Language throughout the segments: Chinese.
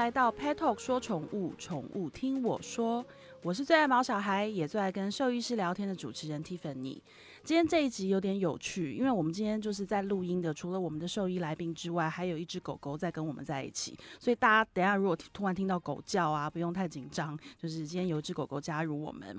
来到 Pet Talk 说宠物，宠物听我说。我是最爱毛小孩，也最爱跟兽医师聊天的主持人 Tiffany。今天这一集有点有趣，因为我们今天就是在录音的，除了我们的兽医来宾之外，还有一只狗狗在跟我们在一起。所以大家等下如果突然听到狗叫啊，不用太紧张，就是今天有一只狗狗加入我们。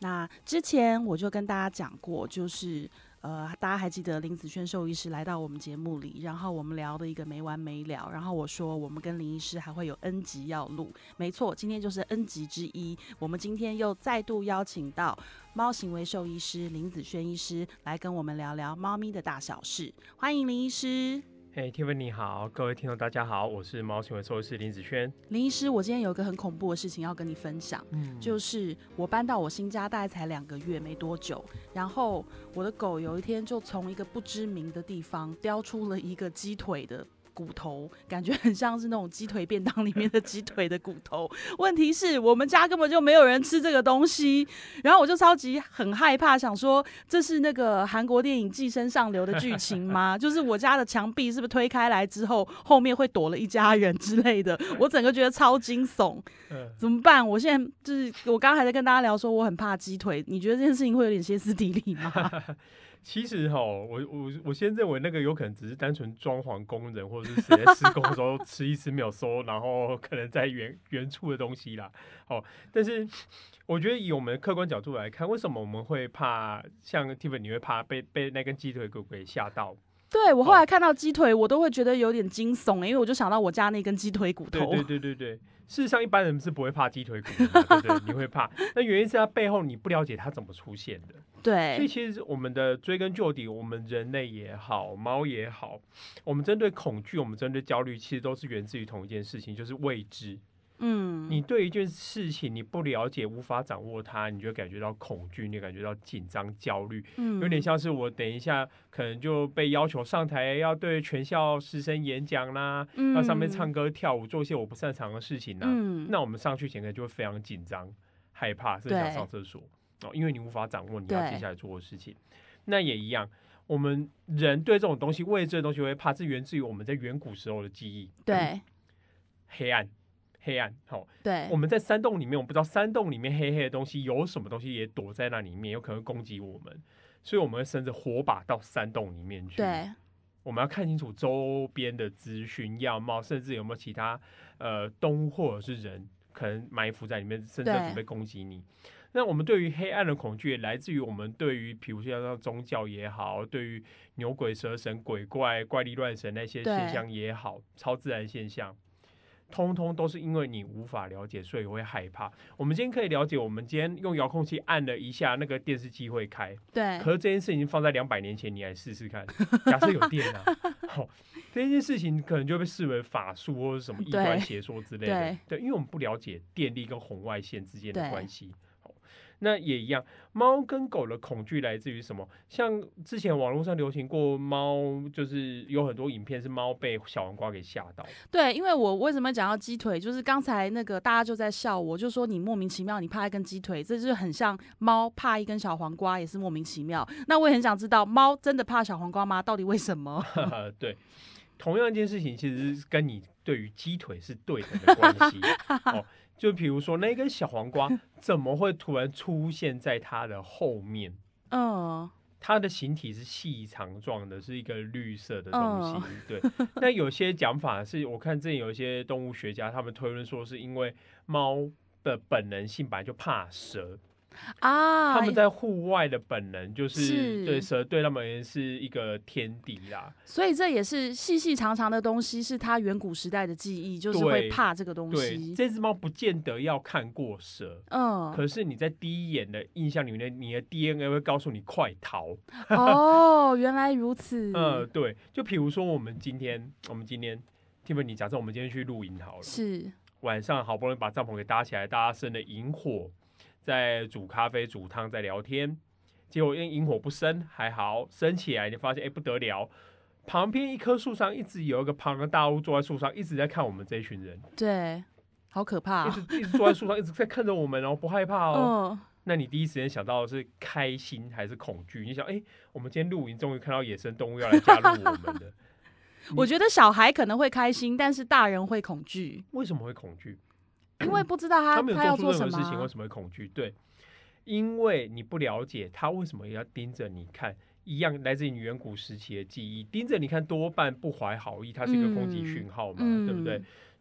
那之前我就跟大家讲过，就是呃，大家还记得林子轩兽医师来到我们节目里，然后我们聊的一个没完没了。然后我说我们跟林医师还会有 N 集要录，没错，今天就是 N 集之一。我们今天又再度邀请到猫行为兽医师林子轩医师来跟我们聊聊猫咪的大小事。欢迎林医师。嘿，Tiffany 你好，各位听众大家好，我是猫行为兽医师林子轩。林医师，我今天有一个很恐怖的事情要跟你分享，嗯，就是我搬到我新家大概才两个月没多久，然后我的狗有一天就从一个不知名的地方叼出了一个鸡腿的骨头，感觉很像是那种鸡腿便当里面的鸡腿的骨头。问题是我们家根本就没有人吃这个东西，然后我就超级很害怕，想说这是那个韩国电影《寄生上流》的剧情吗？就是我家的墙壁是不是推开来之后，后面会躲了一家人之类的？我整个觉得超惊悚。嗯，怎么办？我现在就是我刚刚还在跟大家聊说我很怕鸡腿，你觉得这件事情会有点歇斯底里吗？其实哈，我我我先认为那个有可能只是单纯装潢工人或者是谁在施工的时候 吃一吃没有收，然后可能在原原处的东西啦。哦，但是我觉得以我们客观角度来看，为什么我们会怕像 Tiffany 会怕被被那根鸡腿鬼鬼吓到？对我后来看到鸡腿，我都会觉得有点惊悚，因为我就想到我家那根鸡腿骨头。对 对对对对，事实上一般人是不会怕鸡腿骨的，对对？你会怕，那原因是它背后你不了解它怎么出现的。对所以，其实我们的追根究底，我们人类也好，猫也好，我们针对恐惧，我们针对焦虑，其实都是源自于同一件事情，就是未知。嗯，你对一件事情你不了解，无法掌握它，你就感觉到恐惧，你感觉到紧张、焦虑，嗯。有点像是我等一下可能就被要求上台要对全校师生演讲啦，嗯要上面唱歌跳舞，做一些我不擅长的事情啦。嗯。那我们上去前可能就会非常紧张、害怕，甚至想上厕所。哦，因为你无法掌握你要接下来做的事情。那也一样，我们人对这种东西、未知的东西会怕，是源自于我们在远古时候的记忆。对。黑暗，黑暗，好、对我们在山洞里面，我们不知道山洞里面黑黑的东西有什么东西也躲在那里面，有可能攻击我们，所以我们会伸着火把到山洞里面去。对我们要看清楚周边的资讯、样貌，甚至有没有其他呃动物或者是人可能埋伏在里面，甚至准备攻击你。那我们对于黑暗的恐惧，来自于我们对于，比如像宗教也好，对于牛鬼蛇神、鬼怪、怪力乱神那些现象也好，超自然现象，通通都是因为你无法了解，所以会害怕。我们今天可以了解，我们今天用遥控器按了一下，那个电视机会开，对可是这件事情放在两百年前，你来试试看。假设有电啊，好、这件事情可能就被视为法术或者什么异端邪说之类的。对对，因为我们不了解电力跟红外线之间的关系。好，那也一样，猫跟狗的恐惧来自于什么？像之前网络上流行过猫，就是有很多影片是猫被小黄瓜给吓到。对，因为我为什么讲到鸡腿，就是刚才那个大家就在笑我，就说你莫名其妙，你怕一根鸡腿，这就是很像猫怕一根小黄瓜，也是莫名其妙。那我也很想知道，猫真的怕小黄瓜吗？到底为什么？对，同样一件事情，其实是跟你对于鸡腿是对等的关系。哦，就比如说那根小黄瓜 怎么会突然出现在它的后面？嗯，它的形体是细长状的，是一个绿色的东西。嗯对，那有些讲法是我看之前有一些动物学家他们推论说，是因为猫的本能性本来就怕蛇，啊，他们在户外的本能就是是对蛇对他们而言是一个天敌啦。所以这也是细细长长的东西，是它远古时代的记忆，就是会怕这个东对，西。这只猫不见得要看过蛇，嗯，可是你在第一眼的印象里面，你的 DNA 会告诉你快逃。哦，原来如此。嗯，对，就比如说我们今天，我们今天 Tiffany，假设我们今天去露营好了，是，晚上好不容易把帐篷给搭起来，大家生了萤火，在煮咖啡、煮汤，在聊天，结果因为萤火不生，还好升起来，你发现哎、不得了，旁边一棵树上一直有一个庞然大物坐在树上，一直在看我们这一群人，对，好可怕一。直一直坐在树上，一直在看着我们，然后不害怕哦。嗯，那你第一时间想到的是开心还是恐惧？你想，哎、我们今天露营终于看到野生动物要来加入我们了。我觉得小孩可能会开心，但是大人会恐惧，为什么会恐惧？因为不知道他他没有要做。任何事情，为什么会恐惧？对，因为你不了解他为什么要盯着你看。一样来自于远古时期的记忆，盯着你看多半不怀好意，它是一个攻击嗯讯号嘛，嗯对不对？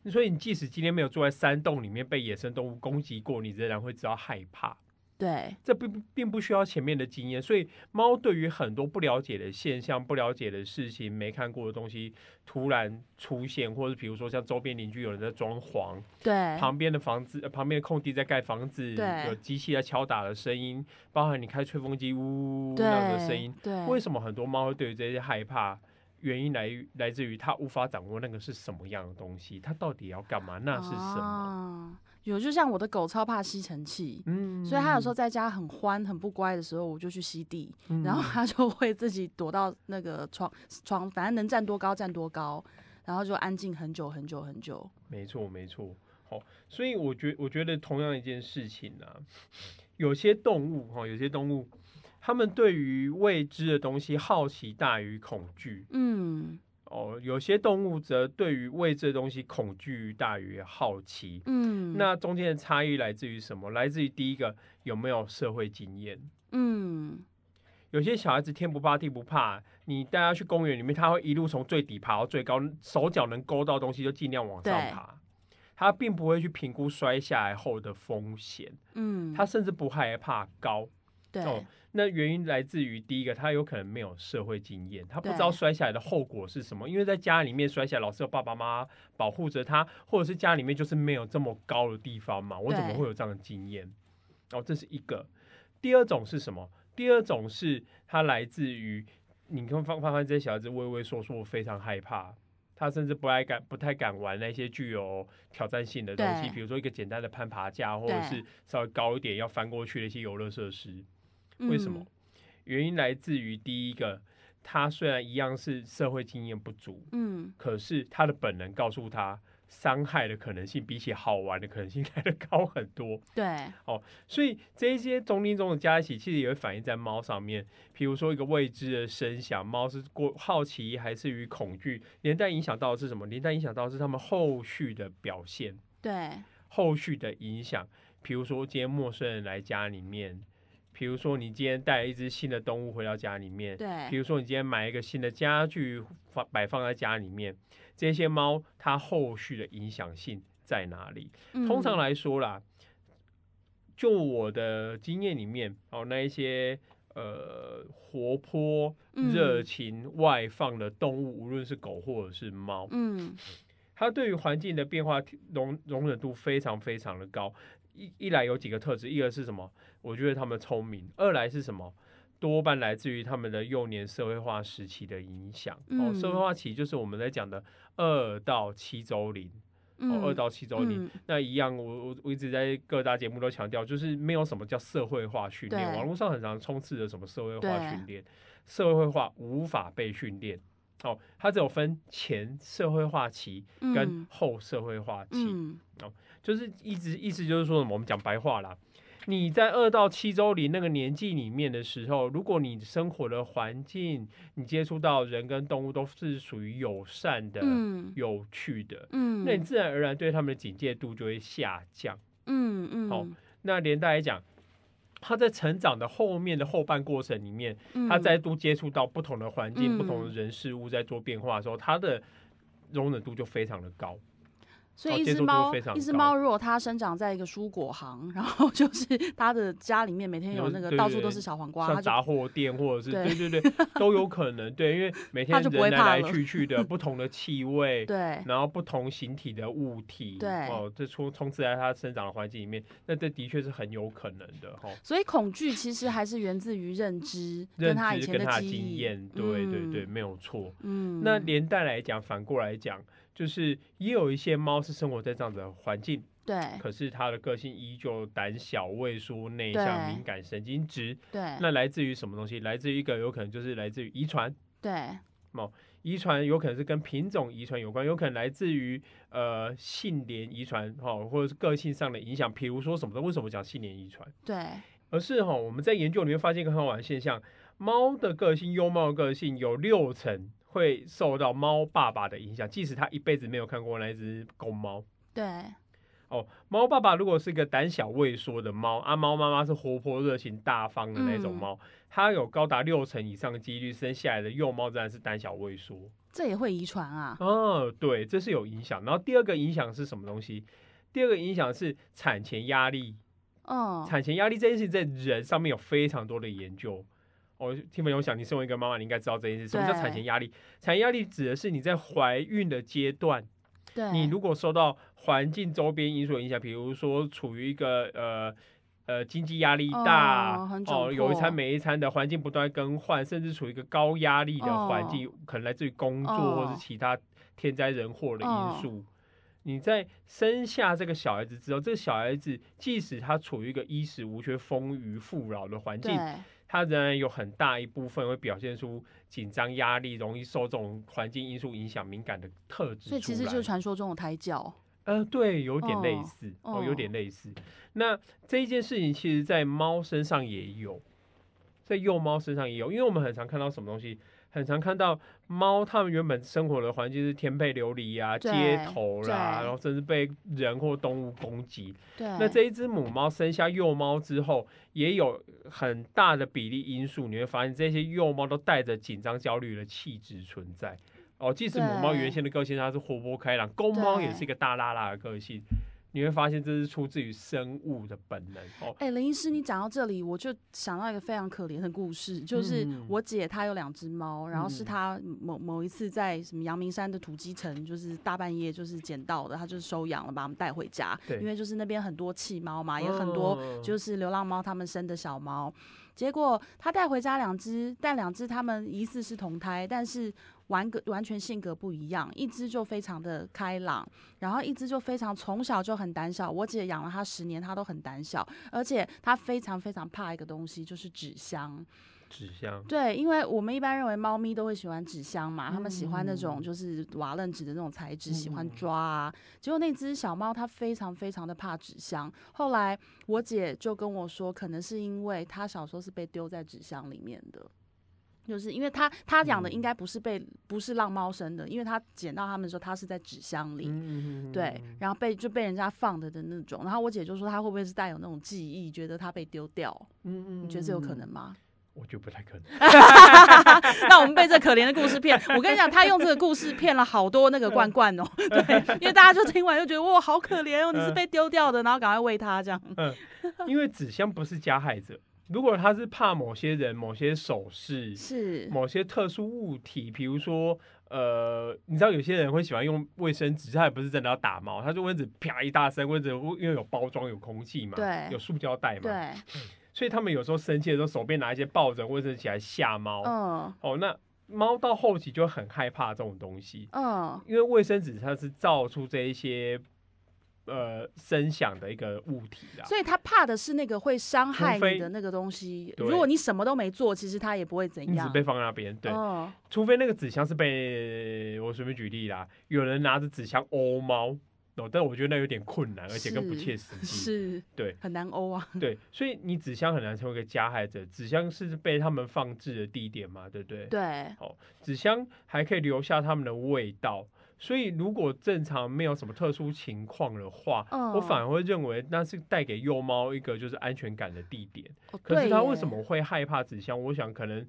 所以你即使今天没有坐在山洞里面被野生动物攻击过，你仍然会知道害怕。对，这并并不需要前面的经验，所以猫对于很多不了解的现象、不了解的事情、没看过的东西突然出现，或者比如说像周边邻居有人在装潢，对，旁边的房子、呃旁边的空地在盖房子，对有机器在敲打的声音，包含你开吹风机呜呜呜那对样的声音，对，为什么很多猫会对于这些害怕？原因来于来自于它无法掌握那个是什么样的东西，它到底要干嘛？那是什么？啊有，就像我的狗超怕吸尘器，嗯所以它有时候在家很欢、很不乖的时候，我就去吸地，嗯然后它就会自己躲到那个床床，反正能站多高站多高，然后就安静很久很久很久。没错，没错。好，所以我觉我觉得同样一件事情啊，有些动物哈，有些动物，它们对于未知的东西好奇大于恐惧。嗯哦，有些动物则对于未知的东西恐惧大于好奇。嗯，那中间的差异来自于什么？来自于第一个有没有社会经验。嗯有些小孩子天不怕地不怕，你带他去公园里面，他会一路从最底爬到最高，手脚能勾到东西就尽量往上爬。他并不会去评估摔下来后的风险，嗯，他甚至不害怕高。对、哦那原因来自于第一个，他有可能没有社会经验，他不知道摔下来的后果是什么。因为在家里面摔下来，老是有爸爸妈妈保护着他，或者是家里面就是没有这么高的地方嘛，我怎么会有这样的经验？哦，这是一个。第二种是什么？第二种是他来自于你看发发现这些小孩子畏畏缩缩，非常害怕。他甚至不爱敢不太敢玩那些具有挑战性的东西，比如说一个简单的攀爬架，或者是稍微高一点要翻过去的一些游乐设施。为什么嗯？？原因来自于第一个，他虽然一样是社会经验不足，嗯可是他的本能告诉他，伤害的可能性比起好玩的可能性 来的高很多。对，哦所以这一些种种种的加一起，其实也会反映在猫上面。比如说一个未知的声响，猫是过好奇还是与恐惧，连带影响到的是什么？连带影响到的是他们后续的表现，对，后续的影响。比如说今天陌生人来家里面，比如说你今天带了一只新的动物回到家里面，对比，如说你今天买一个新的家具放摆放在家里面，这些猫它后续的影响性在哪里？通常嗯来说啦，就我的经验里面，哦，那一些呃活泼、嗯热情、外放的动物，无论是狗或者是猫，嗯它对于环境的变化容容忍度非常非常的高。一一来有几个特质，一个是什么？我觉得他们聪明；二来是什么？多半来自于他们的幼年社会化时期的影响。哦，嗯社会化期就是我们在讲的二到七周龄。嗯，哦，二到七周龄。嗯那一样，我我我一直在各大节目都强调，就是没有什么叫社会化训练，网络上很常充斥着什么社会化训练，社会化无法被训练。哦，它只有分前社会化期跟嗯后社会化期，嗯就是一直意思就是说什么，我们讲白话啦。你在二到七周龄那个年纪里面的时候，如果你生活的环境，你接触到人跟动物都是属于友善的、嗯有趣的，嗯，那你自然而然对他们的警戒度就会下降。嗯嗯好那连带来讲，他在成长的后面的后半过程里面，嗯他再度接触到不同的环境、嗯不同的人事物在做变化的时候，他的容忍度就非常的高。所以一只猫，一只猫如果它生长在一个蔬果行，然后 就是它的家里面每天有那个到处都是小黄瓜，杂货店或者是对对对对 都有可能对，因为每天它就不会人来来去去的 不同的气味，对然后不同形体的物体，对哦，这充充斥在它生长的环境里面，那这的确是很有可能的哈。所以恐惧其实还是源自于认知认知跟他的经验，对对对，嗯没有错。嗯，那连带来讲，反过来讲，就是也有一些猫是生活在这样子的环境，对可是它的个性依旧胆小、畏缩、内向、敏感、神经质。对那来自于什么东西？来自于一个有可能就是来自于遗传，对哦遗传有可能是跟品种遗传有关，有可能来自于呃性联遗传哈，或者是个性上的影响。比如说什么的？为什么讲性联遗传？对，而是哈，我们在研究里面发现一个很好玩的现象：猫的个性，优猫的个性有六成会受到猫爸爸的影响，即使他一辈子没有看过那一只公猫。对，哦，猫爸爸如果是一个胆小畏缩的猫，啊，猫妈妈是活泼热情大方的那种嗯猫，它有高达六成以上的几率生下来的幼猫自然是胆小畏缩。这也会遗传啊。哦，对，这是有影响。然后第二个影响是什么东西？第二个影响是产前压力。嗯，产前压力这件事情在人上面有非常多的研究。哦，听朋友想，你身为一个妈妈，你应该知道这件事。什么叫产前压力？产前压力指的是你在怀孕的阶段，对，你如果受到环境周边因素的影响，比如说处于一个呃呃经济压力大哦有一餐没一餐的环境不断更换，甚至处于一个高压力的环境，可能来自于工作哦或是其他天灾人祸的哦因素。你在生下这个小孩子之后，这个小孩子即使他处于一个衣食无缺、丰腴富饶的环境，对，他仍然有很大一部分会表现出紧张、压力，容易受这种环境因素影响、敏感的特质。所以其实就是传说中的胎教。呃，对，有点类哦似哦有哦点类似。那这一件事情，其实在猫身上也有，在幼猫身上也有，因为我们很常看到什么东西，很常看到猫，它们原本生活的环境是天配流离啊、街头啦，对。然后甚至被人或动物攻击。对，那这一只母猫生下幼猫之后，也有很大的比例因素，你会发现这些幼猫都带着紧张、焦虑的气质存在。哦，即使母猫原先的个性它是活泼开朗，公猫也是一个大拉拉的个性，你会发现这是出自于生物的本能。哦，哎、林医师，你讲到这里，我就想到一个非常可怜的故事，就是嗯。我姐她有两只猫，然后是嗯。她某某一次在什么阳明山的土鸡城，就是大半夜就是捡到的，她就是收养了，把它们带回家，对。因为就是那边很多弃猫嘛，也很多哦。就是流浪猫它们生的小猫，结果她带回家两只，但两只它们疑似是同胎，但是完个完全性格不一样，一只就非常的开朗，然后一只就非常从小就很胆小。我姐养了它十年，它都很胆小，而且它非常非常怕一个东西，就是纸箱。纸箱。对，因为我们一般认为猫咪都会喜欢纸箱嘛，它们喜欢那嗯种就是瓦楞纸的那种材质，喜欢嗯抓啊。结果那只小猫它非常非常的怕纸箱，后来我姐就跟我说，可能是因为它小时候是被丢在纸箱里面的。就是因为他他养的应嗯该不是被不是浪猫生的，因为他捡到他们的时候，它是在纸箱里，嗯对，然后被就被人家放的的那种。然后我姐就说，他会不会是带有那种记忆，觉得他被丢掉？嗯嗯你觉得这有可能？吗？我觉得不太可能。那我们被这可怜的故事骗。我跟你讲，他用这个故事骗了好多那个罐罐哦。对，因为大家就听完就觉得哇，好可怜哦，你是被丢掉的，然后赶快喂它这样。嗯因为纸箱不是加害者，如果他是怕某些人、某些手势、是，某些特殊物体，比如说，呃，你知道有些人会喜欢用卫生纸，他也不是真的要打猫，他就卫生纸啪一大声，或者因为有包装、有空气嘛，对。有塑胶袋嘛，对，所以他们有时候生气的时候，手边拿一些抱枕卫生纸起来吓猫。嗯。哦，那猫到后期就很害怕这种东西，嗯，因为卫生纸它是造出这一些呃声响的一个物体啦。所以他怕的是那个会伤害你的那个东西。对如果你什么都没做，其实他也不会怎样。你只被放在那边，对，嗯，除非那个纸箱是被我随便举例啦，有人拿着纸箱殴猫，哦，但我觉得那有点困难，而且更不切实际。是对很难欧啊。对，所以你纸箱很难成为一个加害者，纸箱是被他们放置的地点嘛，对不对？对，哦纸箱还可以留下他们的味道，所以如果正常没有什么特殊情况的话，嗯我反而会认为那是带给幼猫一个就是安全感的地点。哦可是它为什么会害怕纸箱？我想可能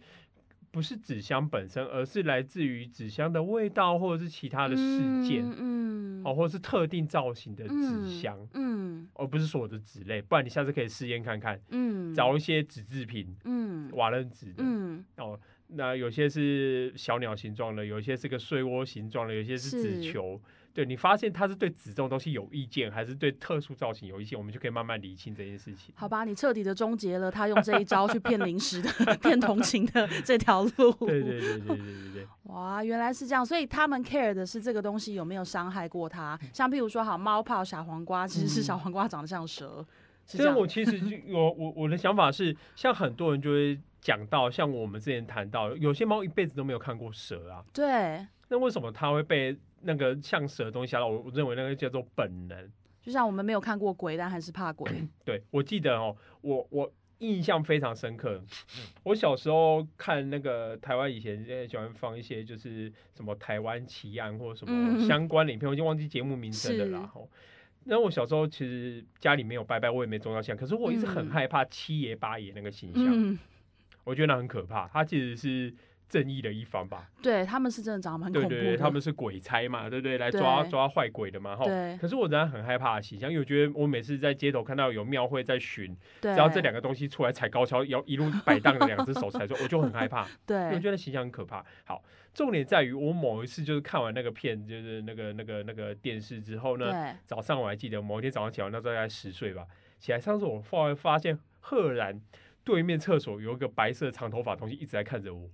不是纸箱本身，而是来自于纸箱的味道，或者是其他的事件，嗯嗯哦，或者是特定造型的纸嗯箱，嗯而不是所有的纸类。不然你下次可以试验看看，嗯，找一些纸制品，嗯瓦楞纸的，嗯哦，那有些是小鸟形状的，有些是个睡窝形状的，有些是纸球。对你发现它是对纸这种东西有意见，还是对特殊造型有意见，我们就可以慢慢理清这件事情。好吧，你彻底的终结了他用这一招去骗零食的、骗同情的这条路。对对对对对对对，哇，原来是这样，所以他们 care 的是这个东西有没有伤害过他。像譬如说，好猫泡小黄瓜，其实是嗯小黄瓜长得像蛇，是所以。我其实就我我我的想法是，像很多人就会讲到，像我们之前谈到，有些猫一辈子都没有看过蛇啊，对，那为什么它会被那个像蛇的东西吓到？我我认为那个叫做本能。就像我们没有看过鬼，但还是怕鬼。对我记得哦，我我印象非常深刻。我小时候看那个台湾以前也喜欢放一些就是什么台湾奇案或者什么嗯相关的影片，我已经忘记节目名称了啦是。吼那我小时候其实家里没有拜拜，我也没宗教信仰，可是我一直很嗯害怕七爷八爷那个形象，嗯，我觉得那很可怕。他其实是正义的一方吧？对他们是真的长得蛮恐怖的，对对对，他们是鬼差嘛，对不对？来抓抓坏鬼的嘛，哈。对可是我仍然很害怕的形象，因为我觉得我每次在街头看到有庙会在巡，对，只要这两个东西出来踩高跷，要一路摆荡的两只手踩出来，我就很害怕，因为我觉得形象很可怕。好，重点在于我某一次就是看完那个片，就是那个那个那个电视之后呢，对早上我还记得某一天早上起来，那时候大概十岁吧，起来上次我发发现赫然对面厕所有一个白色长头发的东西一直在看着我，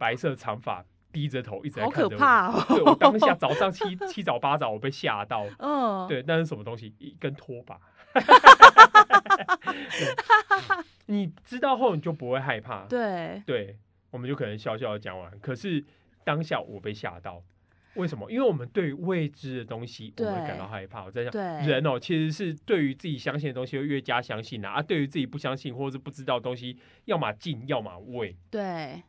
白色长发低着头一直在看着我。可怕哦，对我当下早上七 七早八早，我被吓到。嗯，对，那是什么东西？一根拖把。对你知道后，你就不会害怕。对对，我们就可能笑笑的讲完。可是当下我被吓到，为什么？因为我们对未知的东西，我们会感到害怕。我在想人哦，其实是对于自己相信的东西会越加相信啊，啊，对于自己不相信或者是不知道的东西，要么敬，要么畏。对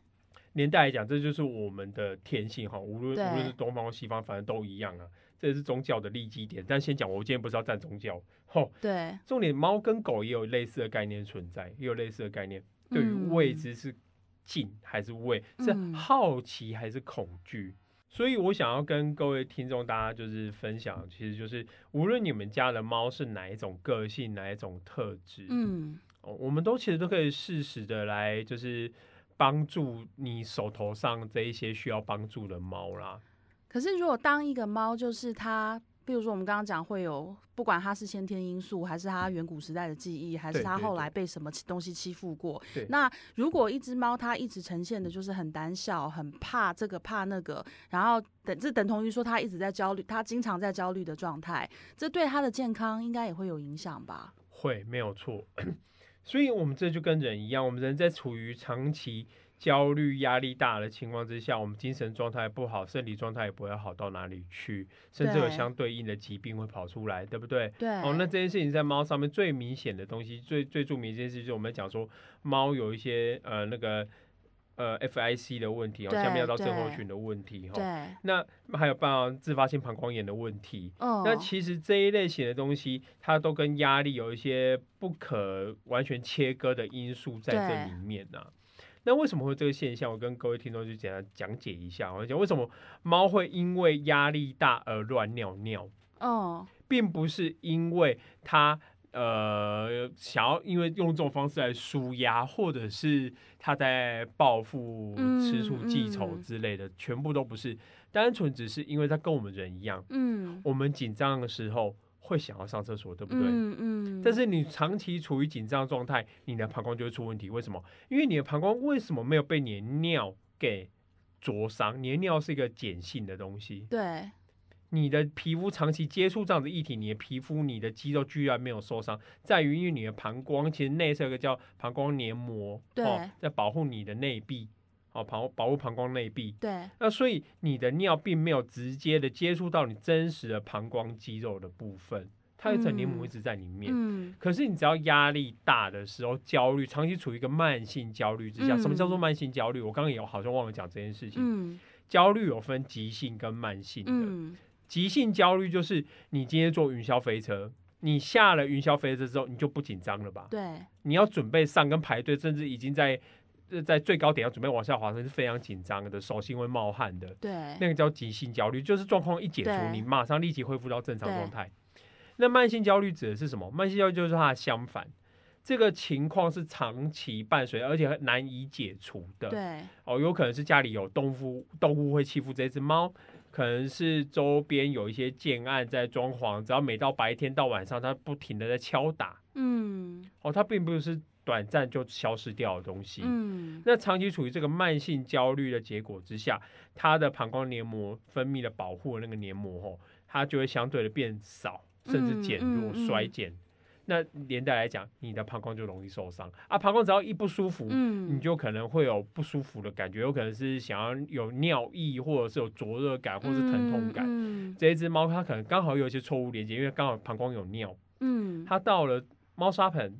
年代来讲，这就是我们的天性哈，无论无论是东方或西方，反正都一样啊。这也是宗教的利基点。但先讲，我今天不是要站宗教，吼，对，重点猫跟狗也有类似的概念存在，也有类似的概念。对于未知是敬还是畏，是嗯好奇还是恐惧？所以我想要跟各位听众大家就是分享，其实就是无论你们家的猫是哪一种个性、哪一种特质，嗯，哦，我们都其实都可以适时的来，就是帮助你手头上这一些需要帮助的猫啦。可是如果当一个猫，就是它，比如说我们刚刚讲会有，不管它是先天因素，还是它远古时代的记忆，还是它后来被什么东西欺负过对，那如果一只猫它一直呈现的就是很胆小、很怕这个怕那个，然后等这等同于说它一直在焦虑，它经常在焦虑的状态，这对它的健康应该也会有影响吧？会没有错，所以我们这就跟人一样，我们人在处于长期焦虑、压力大的情况之下，我们精神状态不好，身体状态也不会好到哪里去，甚至有相对应的疾病会跑出来，对不对？对，哦，那这件事情在猫上面最明显的东西，最最著名的一件事就是我们讲说猫有一些呃那个呃 FIC 的问题哦，对下面要到症候群的问题哈、哦，对，那还有包括自发性膀胱炎的问题。嗯，那其实这一类型的东西，它都跟压力有一些不可完全切割的因素在这对里面呐、那为什么会这个现象？我跟各位听众就简单讲解一下。我讲为什么猫会因为压力大而乱尿尿。哦，并不是因为他呃想要因为用这种方式来舒压，或者是他在报复、嗯吃醋、记仇嗯之类的，全部都不是，单纯只是因为他跟我们人一样，嗯，我们紧张的时候会想要上厕所，对不对？嗯嗯，但是你长期处于紧张状态，你的膀胱就会出问题。为什么？因为你的膀胱为什么没有被你的尿给灼伤？你的尿是一个碱性的东西，对，你的皮肤长期接触这样的液体，你的皮肤、你的肌肉居然没有受伤，在于因为你的膀胱其实内侧有个叫膀胱黏膜，对哦，在保护你的内壁，哦，保保护膀胱内壁。对，那所以你的尿并没有直接的接触到你真实的膀胱肌肉的部分，它有一层黏膜一直在里面。嗯，可是你只要压力大的时候，焦虑，长期处于一个慢性焦虑之下，嗯什么叫做慢性焦虑？我刚刚也好像忘了讲这件事情。嗯焦虑有分急性跟慢性的。嗯，急性焦虑就是你今天坐云霄飞车，你下了云霄飞车之后，你就不紧张了吧？对，你要准备上跟排队，甚至已经在呃在最高点要准备往下滑，是非常紧张的，手心会冒汗的。对，那个叫急性焦虑，就是状况一解除，你马上立即恢复到正常状态。那慢性焦虑指的是什么？慢性焦虑就是它的相反，这个情况是长期伴随，而且难以解除的。对，哦，有可能是家里有动物，动物会欺负这只猫，可能是周边有一些建案在装潢，只要每到白天到晚上，它不停的在敲打。嗯哦，它并不是短暂就消失掉的东西。嗯，那长期处于这个慢性焦虑的结果之下，它的膀胱黏膜分泌的保护的那个黏膜，哦，它就会相对的变少，甚至减弱、嗯嗯嗯衰减。那连带来讲，你的膀胱就容易受伤。啊。膀胱只要一不舒服，嗯，你就可能会有不舒服的感觉，有可能是想要有尿意，或者是有灼热感，或是疼痛感。嗯。这一只猫它可能刚好有一些错误连接，因为刚好膀胱有尿，嗯，它到了猫砂盆，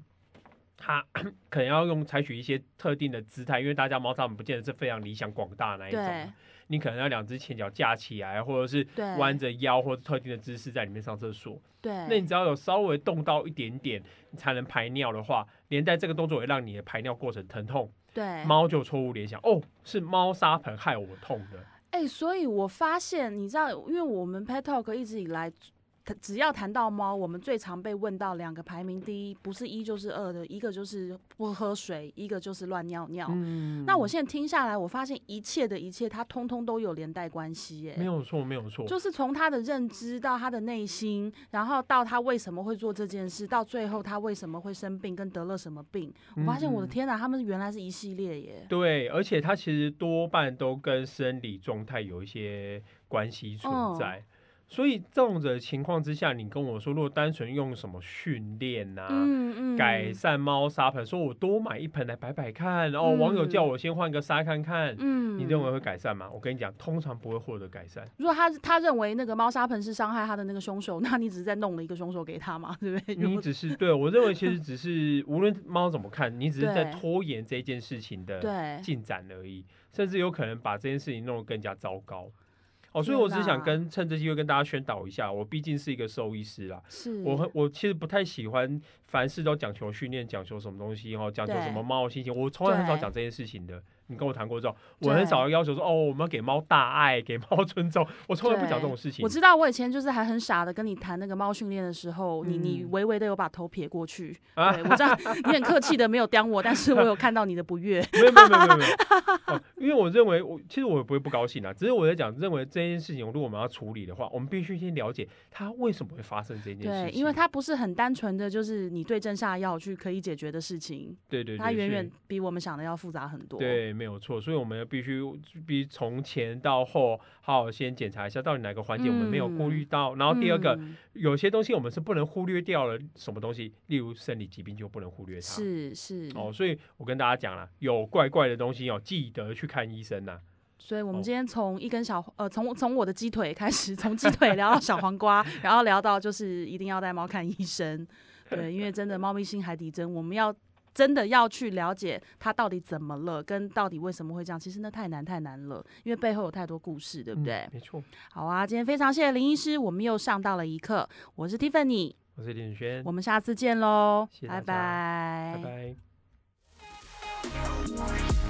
它 可能要用采取一些特定的姿态，因为大家猫砂盆不见得是非常理想广大那一种你可能要两只前脚架起来，或者是对弯着腰，或者特定的姿势在里面上厕所。对，那你只要有稍微动到一点点，你才能排尿的话，连带这个动作也让你的排尿过程疼痛，对猫就错误联想，哦，是猫砂盆害我痛的。哎、所以我发现，你知道，因为我们 Pet Talk 一直以来，谈只要谈到猫，我们最常被问到两个排名第一，不是一就是二的，一个就是不喝水，一个就是乱尿尿。嗯那我现在听下来，我发现一切的一切，它通通都有连带关系耶。没有错，没有错，就是从他的认知到他的内心，然后到他为什么会做这件事，到最后他为什么会生病，跟得了什么病。我发现我的嗯天哪，他们原来是一系列耶。对，而且它其实多半都跟生理状态有一些关系存嗯在。所以这种的情况之下，你跟我说，如果单纯用什么训练呐、嗯嗯，改善猫砂盆，说我多买一盆来摆摆看，然后网友嗯叫我先换个砂看看，嗯，你认为会改善吗？我跟你讲，通常不会获得改善。如果他他认为那个猫砂盆是伤害他的那个凶手，那你只是在弄了一个凶手给他嘛，对不对？你只是对我认为，其实只是无论猫怎么看，你只是在拖延这件事情的对进展而已，甚至有可能把这件事情弄得更加糟糕。哦，所以我只是想跟趁这机会跟大家宣导一下，我毕竟是一个兽医师啦，是。我很我其实不太喜欢凡事都讲求训练，讲求什么东西哦，讲求什么猫的心情，我从来很少讲这件事情的。你跟我谈过之后，我很少要求说哦，我们要给猫大爱，给猫尊重，我从来不讲这种事情我。知道我以前就是还很傻的跟你谈那个猫训练的时候，你你嗯微微的有把头撇过去，啊对我知道你很客气的没有刁我，但是我有看到你的不悦。没有没有没有没有、哦，因为我认为我其实我也不会不高兴啊，只是我在讲，认为这件事情如果我们要处理的话，我们必须先了解它为什么会发生这件事对，情。因为它不是很单纯的就是你对症下药去可以解决的事情，对对对，它远远比我们想的要复杂很多。对，没有错，所以我们要必须必须从前到后好好先检查一下，到底哪个环节我们没有顾虑到。然后第二个，嗯有些东西我们是不能忽略掉了，什么东西，例如生理疾病就不能忽略它。是是哦，所以我跟大家讲了，有怪怪的东西哦，记得去看医生呐。所以我们哦今天从一根小呃，从从我的鸡腿开始，从鸡腿聊到小黄瓜，然后聊到就是一定要带猫看医生。对，因为真的猫咪心海底针，我们要真的要去了解他到底怎么了，跟到底为什么会这样。其实那太难太难了，因为背后有太多故事，对不对？嗯没错，好啊，今天非常谢谢林医师，我们又上到了一课。我是 Tiffany，我是林宇轩，我们下次见喽，谢谢大拜拜拜。